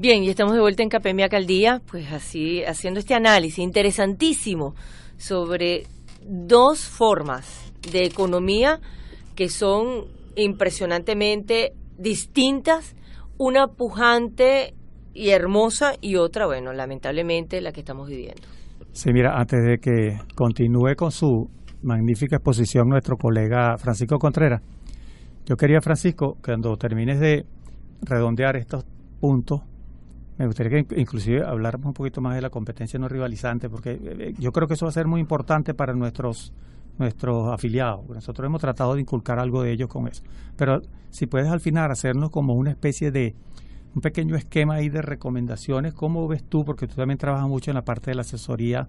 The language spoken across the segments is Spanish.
Bien, y estamos de vuelta en Capemia Alcaldía, pues así haciendo este análisis interesantísimo sobre dos formas de economía que son impresionantemente distintas, una pujante y hermosa y otra, bueno, lamentablemente la que estamos viviendo. Sí, mira, antes de que continúe con su magnífica exposición nuestro colega Francisco Contreras, yo quería, Francisco, cuando termines de redondear estos puntos, me gustaría que inclusive habláramos un poquito más de la competencia no rivalizante, porque eh, eh, yo creo que eso va a ser muy importante para nuestros nuestros afiliados. Nosotros hemos tratado de inculcar algo de ellos con eso. Pero si puedes al final hacernos como una especie de un pequeño esquema ahí de recomendaciones, ¿cómo ves tú? Porque tú también trabajas mucho en la parte de la asesoría,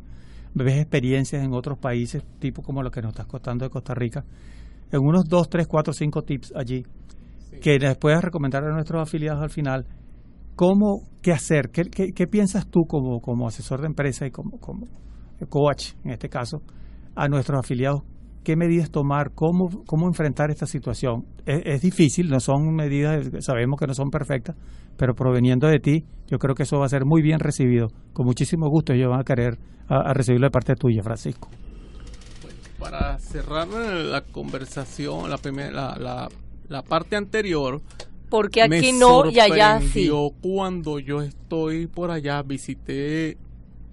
ves experiencias en otros países, tipo como lo que nos estás contando de Costa Rica, en unos dos, tres, cuatro, cinco tips allí, que les puedas recomendar a nuestros afiliados al final ¿Cómo, qué hacer? ¿Qué, qué, piensas tú como, como asesor de empresa y como, como coach, en este caso, a nuestros afiliados? ¿Qué medidas tomar? ¿Cómo, cómo enfrentar esta situación? Es, difícil, no son medidas, sabemos que no son perfectas, pero proveniendo de ti, yo creo que eso va a ser muy bien recibido. Con muchísimo gusto ellos van a querer a, recibirlo de parte tuya, Francisco. para cerrar la conversación, la, primera, la, la parte anterior, porque aquí no y allá sí. Cuando yo estoy por allá, visité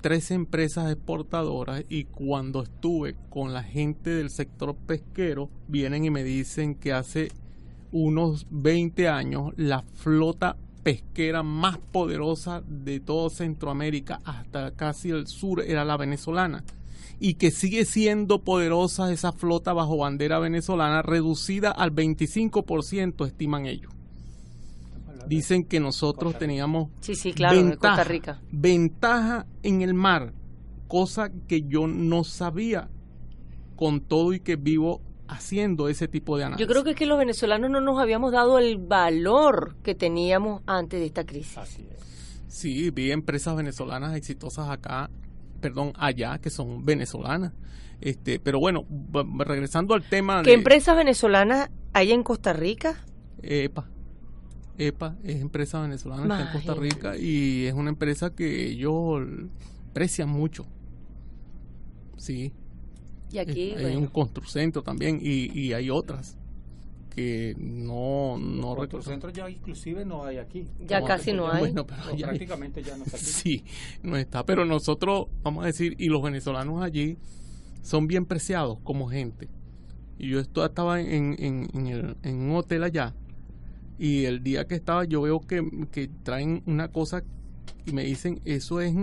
tres empresas exportadoras y cuando estuve con la gente del sector pesquero, vienen y me dicen que hace unos 20 años la flota pesquera más poderosa de todo Centroamérica hasta casi el sur era la venezolana y que sigue siendo poderosa esa flota bajo bandera venezolana reducida al 25% estiman ellos dicen que nosotros teníamos sí, sí, claro, ventaja, Costa Rica. ventaja en el mar, cosa que yo no sabía con todo y que vivo haciendo ese tipo de análisis. Yo creo que es que los venezolanos no nos habíamos dado el valor que teníamos antes de esta crisis. Así es. Sí, vi empresas venezolanas exitosas acá, perdón, allá, que son venezolanas. Este, pero bueno, regresando al tema ¿Qué empresas venezolanas hay en Costa Rica? Epa. EPA es empresa venezolana, está en Costa Rica y es una empresa que ellos aprecian mucho. Sí. Y aquí hay un construcentro también y, y hay otras que no no construcentro ya inclusive no hay aquí. Ya casi no hay. Bueno, pero prácticamente ya no está aquí. Sí, no está, pero nosotros vamos a decir y los venezolanos allí son bien preciados como gente. Y yo estaba en, en, en, el, en un hotel allá y el día que estaba yo veo que, que traen una cosa y me dicen eso es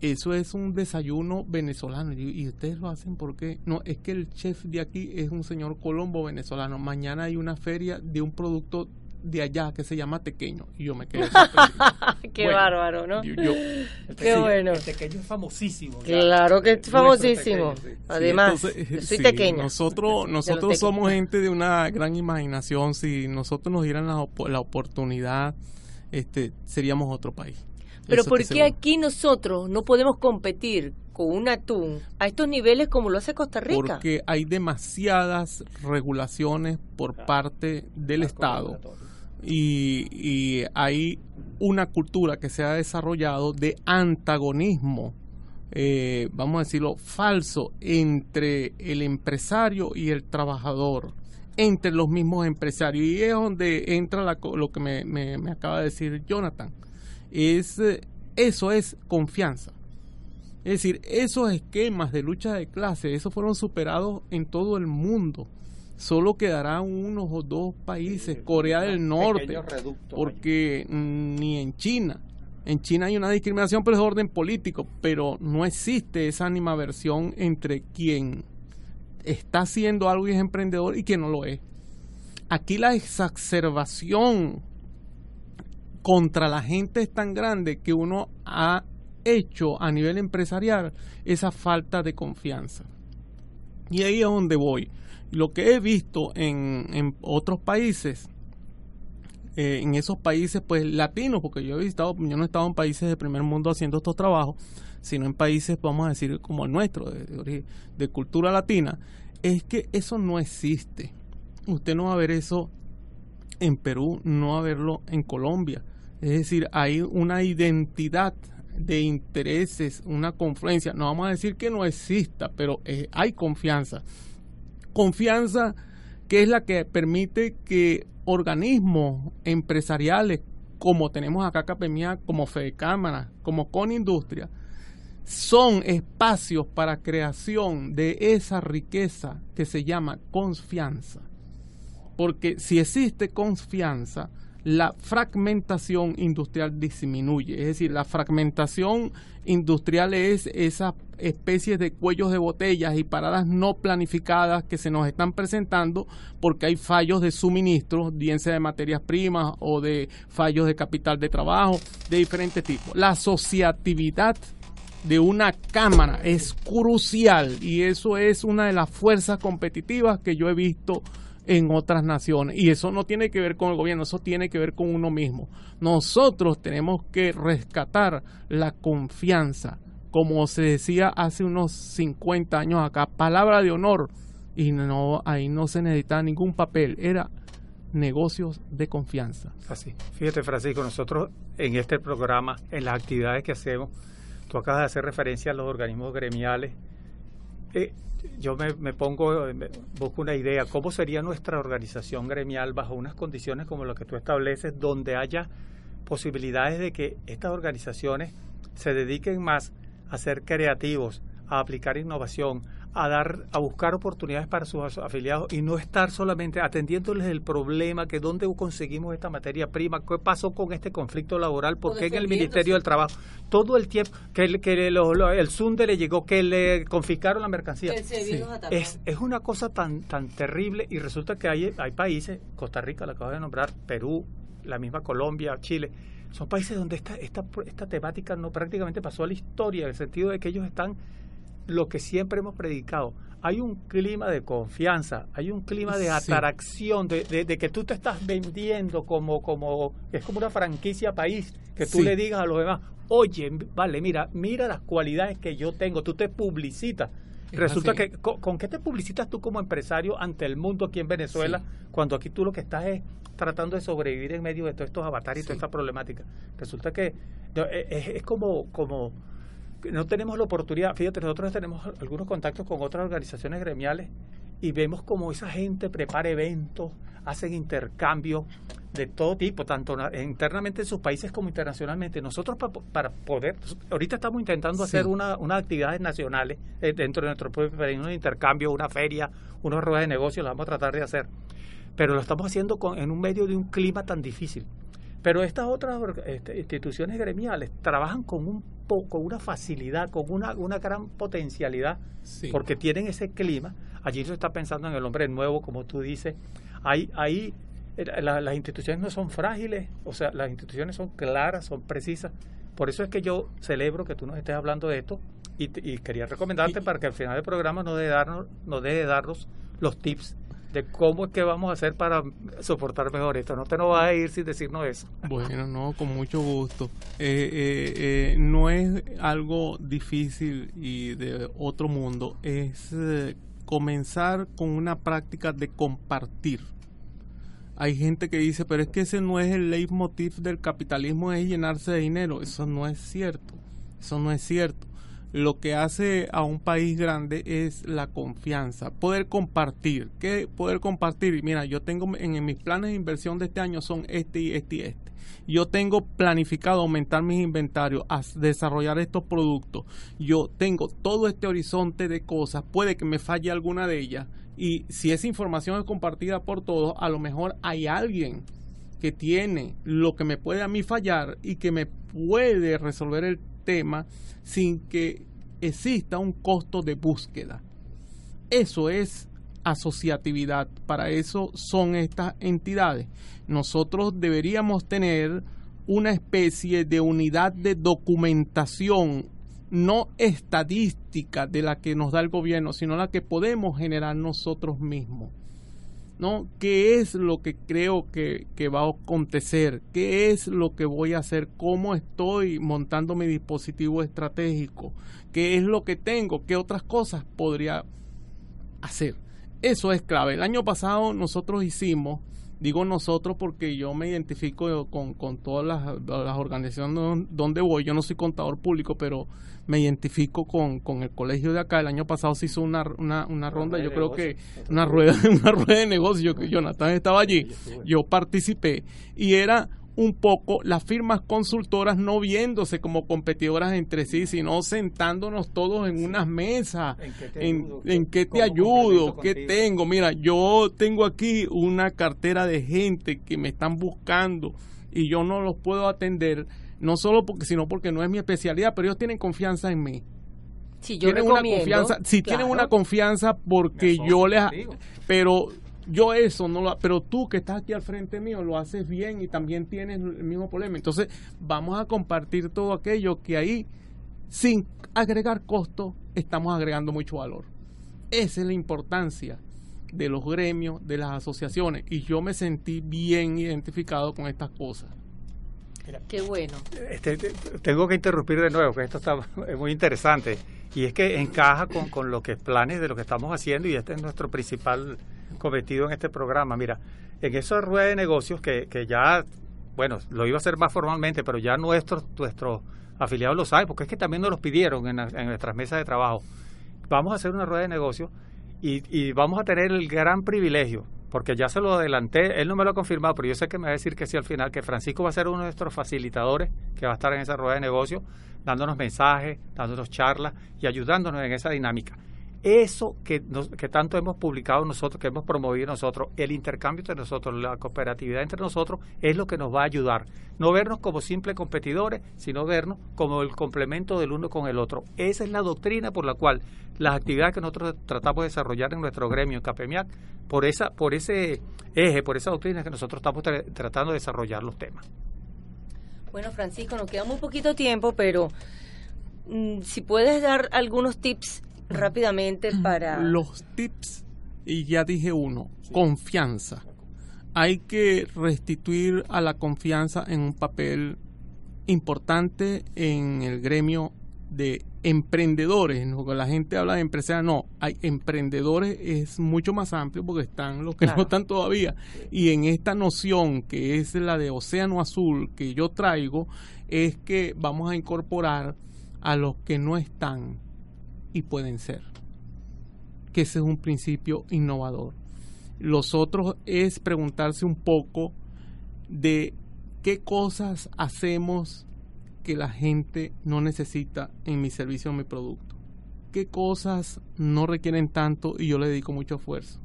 eso es un desayuno venezolano. Y, ustedes lo hacen porque no es que el chef de aquí es un señor colombo venezolano. Mañana hay una feria de un producto de allá que se llama tequeño y yo me quedé qué bárbaro no qué bueno. el tequeño es famosísimo claro que es famosísimo. además soy tequeño nosotros nosotros somos gente de una gran imaginación. Si nosotros nos dieran la, la oportunidad este seríamos otro país. Pero ¿por qué aquí nosotros no podemos competir con un atún a estos niveles como lo hace Costa Rica? Porque hay demasiadas regulaciones por parte del Estado y, hay una cultura que se ha desarrollado de antagonismo, eh, vamos a decirlo, falso entre el empresario y el trabajador, entre los mismos empresarios. Y es donde entra lo que me, me, acaba de decir Jonathan. Es, eh, eso es confianza. Es decir, esos esquemas de lucha de clase, esos fueron superados en todo el mundo solo quedarán unos o dos países, Corea del Norte, porque ni en China. En China hay una discriminación, pero es orden político, pero no existe esa animaversión entre quien está haciendo algo y es emprendedor y quien no lo es. Aquí la exacerbación contra la gente es tan grande que uno ha hecho a nivel empresarial esa falta de confianza. Y ahí es donde voy. Lo que he visto en, en otros países, eh, en esos países pues latinos, porque yo he visitado, yo no he estado en países de primer mundo haciendo estos trabajos, sino en países, vamos a decir, como el nuestro, de, de cultura latina, es que eso no existe. Usted no va a ver eso en Perú, no va a verlo en Colombia. Es decir, hay una identidad de intereses, una confluencia. No vamos a decir que no exista, pero eh, hay confianza. Confianza que es la que permite que organismos empresariales como tenemos acá Capemia, como Fede Cámara, como Con Industria, son espacios para creación de esa riqueza que se llama confianza. Porque si existe confianza, la fragmentación industrial disminuye. Es decir, la fragmentación industrial es esa especie de cuellos de botellas y paradas no planificadas que se nos están presentando porque hay fallos de suministro, bien de materias primas o de fallos de capital de trabajo de diferentes tipos. La asociatividad de una cámara es crucial y eso es una de las fuerzas competitivas que yo he visto en otras naciones. Y eso no tiene que ver con el gobierno, eso tiene que ver con uno mismo. Nosotros tenemos que rescatar la confianza, como se decía hace unos 50 años acá, palabra de honor. Y no, ahí no se necesitaba ningún papel, era negocios de confianza. Así. Fíjate, Francisco, nosotros en este programa, en las actividades que hacemos, tú acabas de hacer referencia a los organismos gremiales. Eh, yo me, pongo, busco una idea, ¿cómo sería nuestra organización gremial bajo unas condiciones como las que tú estableces, donde haya posibilidades de que estas organizaciones se dediquen más a ser creativos, a aplicar innovación, a dar a buscar oportunidades para sus afiliados y no estar solamente atendiéndoles el problema que dónde conseguimos esta materia prima, qué pasó con este conflicto laboral, por qué en el Ministerio del Trabajo todo el tiempo que, el Sunde le llegó que le confiscaron la mercancía. Es, es una cosa tan tan terrible y resulta que hay hay países, Costa Rica la acabo de nombrar, Perú, la misma Colombia, Chile, son países donde esta, esta, esta temática no prácticamente pasó a la historia, en el sentido de que ellos están lo que siempre hemos predicado. Hay un clima de confianza, hay un clima de atracción, de, de, que tú te estás vendiendo como, como, es como una franquicia país, que tú le digas a los demás, oye, vale, mira, mira las cualidades que yo tengo, tú te publicitas. Resulta que, ¿con, qué te publicitas tú como empresario ante el mundo aquí en Venezuela, cuando aquí tú lo que estás es tratando de sobrevivir en medio de todos estos avatares y toda esta problemática? Resulta que es, es como, como no tenemos la oportunidad, fíjate, nosotros tenemos algunos contactos con otras organizaciones gremiales y vemos como esa gente prepara eventos, hacen intercambios de todo tipo, tanto internamente en sus países como internacionalmente. Nosotros para, poder, ahorita estamos intentando hacer una, unas actividades nacionales eh, dentro de nuestro propio país, un intercambio, una feria, unas ruedas de negocios, lo vamos a tratar de hacer. Pero lo estamos haciendo con, en un medio de un clima tan difícil. Pero estas otras este, instituciones gremiales trabajan con un con una facilidad, con una, una gran potencialidad, porque tienen ese clima. Allí se está pensando en el hombre nuevo, como tú dices. Ahí, ahí eh, las instituciones no son frágiles, o sea, las instituciones son claras, son precisas. Por eso es que yo celebro que tú nos estés hablando de esto y, quería recomendarte para que al final del programa nos deje darnos, nos deje darnos los tips de cómo es que vamos a hacer para soportar mejor esto. No te nos vas a ir sin decirnos eso. Bueno, no, con mucho gusto. Eh, eh, eh, no es algo difícil y de otro mundo, es comenzar con una práctica de compartir. Hay gente que dice, pero es que ese no es el leitmotiv del capitalismo, es llenarse de dinero. Eso no es cierto. Eso no es cierto lo que hace a un país grande es la confianza, poder compartir. ¿Qué poder compartir? Mira, yo tengo en, mis planes de inversión de este año son este y este y este. Yo tengo planificado aumentar mis inventarios, desarrollar estos productos. Yo tengo todo este horizonte de cosas. Puede que me falle alguna de ellas. Y si esa información es compartida por todos, a lo mejor hay alguien que tiene lo que me puede a mí fallar y que me puede resolver el sin que exista un costo de búsqueda. Eso es asociatividad, para eso son estas entidades. Nosotros deberíamos tener una especie de unidad de documentación no estadística de la que nos da el gobierno, sino la que podemos generar nosotros mismos. ¿No? ¿Qué es lo que creo que, que, va a acontecer? ¿Qué es lo que voy a hacer? ¿Cómo estoy montando mi dispositivo estratégico? ¿Qué es lo que tengo? ¿Qué otras cosas podría hacer? Eso es clave. El año pasado nosotros hicimos, digo nosotros porque yo me identifico con, con todas las, las organizaciones donde voy, yo no soy contador público, pero me identifico con, con el colegio de acá. El año pasado se hizo una, una, una ronda, yo creo que una rueda, una rueda de negocio, que Jonathan estaba allí, yo participé. Y era un poco las firmas consultoras no viéndose como competidoras entre sí, sino sentándonos todos en unas mesas, en qué te ayudo, qué tengo. Mira, yo tengo aquí una cartera de gente que me están buscando y yo no los puedo atender no solo porque, sino porque no es mi especialidad, pero ellos tienen confianza en mí. Si yo tienen una confianza, si tienen una confianza porque yo les, pero yo eso no lo, pero tú que estás aquí al frente mío lo haces bien y también tienes el mismo problema. Entonces vamos a compartir todo aquello que ahí, sin agregar costo, estamos agregando mucho valor. Esa es la importancia de los gremios, de las asociaciones, y yo me sentí bien identificado con estas cosas. Qué bueno. Este, tengo que interrumpir de nuevo, que esto está muy interesante. Y es que encaja con, con los que planes de lo que estamos haciendo y este es nuestro principal cometido en este programa. Mira, en esa rueda de negocios que, que ya, bueno, lo iba a hacer más formalmente, pero ya nuestros, nuestros afiliados lo saben, porque es que también nos los pidieron en, en nuestras mesas de trabajo. Vamos a hacer una rueda de negocios y, y vamos a tener el gran privilegio porque ya se lo adelanté, él no me lo ha confirmado, pero yo sé que me va a decir que sí al final, que Francisco va a ser uno de nuestros facilitadores, que va a estar en esa rueda de negocio, dándonos mensajes, dándonos charlas y ayudándonos en esa dinámica. Eso que, que tanto hemos publicado nosotros, que hemos promovido nosotros, el intercambio entre nosotros, la cooperatividad entre nosotros, es lo que nos va a ayudar. No vernos como simples competidores, sino vernos como el complemento del uno con el otro. Esa es la doctrina por la cual las actividades que nosotros tratamos de desarrollar en nuestro gremio, en CAPEMIAC, por, esa, por ese eje, por esa doctrina que nosotros estamos tratando de desarrollar los temas. Bueno, Francisco, nos queda muy poquito tiempo, pero mm, si puedes dar algunos tips rápidamente para... Los tips, y ya dije uno, confianza. Hay que restituir a la confianza en un papel importante en el gremio de emprendedores, la gente habla de empresarios, no, hay emprendedores, es mucho más amplio porque están los que no están todavía. Y en esta noción que es la de océano azul que yo traigo, es que vamos a incorporar a los que no están y pueden ser. Que ese es un principio innovador. Los otros es preguntarse un poco de qué cosas hacemos que la gente no necesita en mi servicio o mi producto. ¿Qué cosas no requieren tanto y yo le dedico mucho esfuerzo?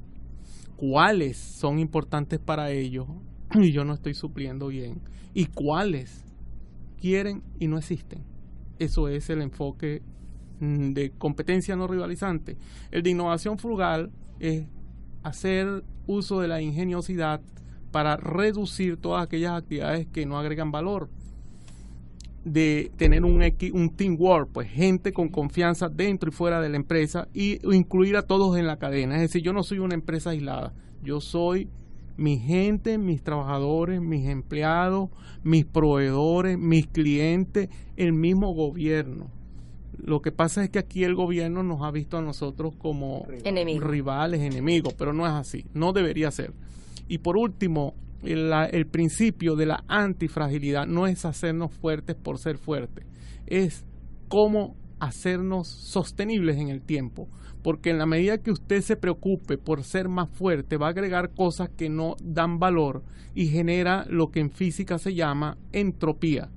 ¿Cuáles son importantes para ellos y yo no estoy supliendo bien? ¿Y cuáles quieren y no existen? Eso es el enfoque de competencia no rivalizante. El de innovación frugal es hacer uso de la ingeniosidad para reducir todas aquellas actividades que no agregan valor de tener un, un teamwork, pues gente con confianza dentro y fuera de la empresa y incluir a todos en la cadena. Es decir, yo no soy una empresa aislada, yo soy mi gente, mis trabajadores, mis empleados, mis proveedores, mis clientes, el mismo gobierno. Lo que pasa es que aquí el gobierno nos ha visto a nosotros como rivales, enemigos, pero no es así, no debería ser. Y por último, el, principio de la antifragilidad no es hacernos fuertes por ser fuertes, es cómo hacernos sostenibles en el tiempo. Porque en la medida que usted se preocupe por ser más fuerte, va a agregar cosas que no dan valor y genera lo que en física se llama entropía.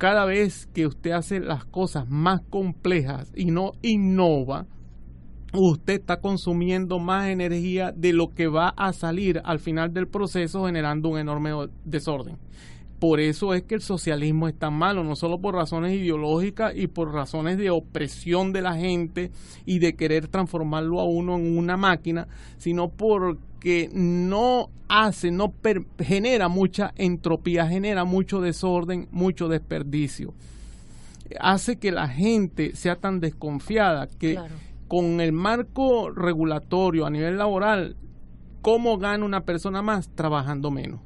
Cada vez que usted hace las cosas más complejas y no innova, usted está consumiendo más energía de lo que va a salir al final del proceso generando un enorme desorden. Por eso es que el socialismo es tan malo, no solo por razones ideológicas y por razones de opresión de la gente y de querer transformarlo a uno en una máquina, sino porque no hace, no genera mucha entropía, genera mucho desorden, mucho desperdicio. Hace que la gente sea tan desconfiada que con el marco regulatorio a nivel laboral, ¿cómo gana una persona más? Trabajando menos.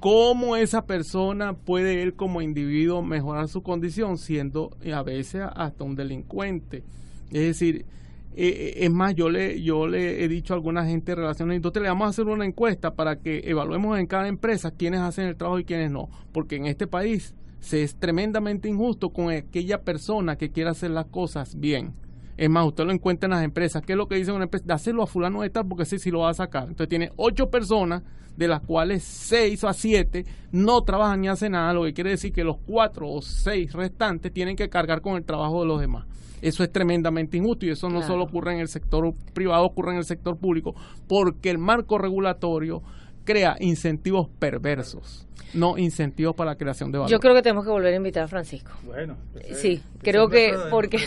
¿Cómo esa persona puede él como individuo mejorar su condición siendo a veces hasta un delincuente? Es decir, eh, eh, es más, yo le, yo le he dicho a alguna gente de relaciones industriales, vamos a hacer una encuesta para que evaluemos en cada empresa quiénes hacen el trabajo y quiénes no, porque en este país se es tremendamente injusto con aquella persona que quiere hacer las cosas bien. Es más, usted lo encuentra en las empresas. ¿Qué es lo que dice una empresa? Dáselo a fulano de tal porque sí, sí lo va a sacar. Entonces tiene ocho personas, de las cuales seis o siete no trabajan ni hacen nada, lo que quiere decir que los cuatro o seis restantes tienen que cargar con el trabajo de los demás. Eso es tremendamente injusto y eso no solo ocurre en el sector privado, ocurre en el sector público, porque el marco regulatorio crea incentivos perversos no incentivos para la creación de valor. Yo creo que tenemos que volver a invitar a Francisco. Bueno, sí, creo que porque,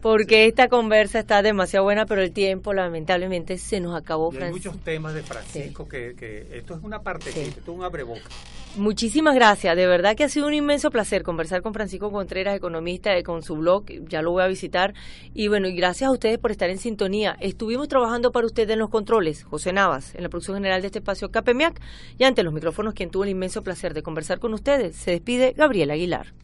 porque esta conversa está demasiado buena, pero el tiempo lamentablemente se nos acabó. hay muchos temas de Francisco que, que, esto es una parte, esto es un abreboca. Muchísimas gracias, de verdad que ha sido un inmenso placer conversar con Francisco Contreras, economista, con su blog, ya lo voy a visitar. Y bueno, y gracias a ustedes por estar en sintonía. Estuvimos trabajando para ustedes en los controles, José Navas, en la producción general de este espacio CAPEMIAC, y ante los micrófonos quien tuvo el inmenso placer de conversar con ustedes. Se despide Gabriel Aguilar.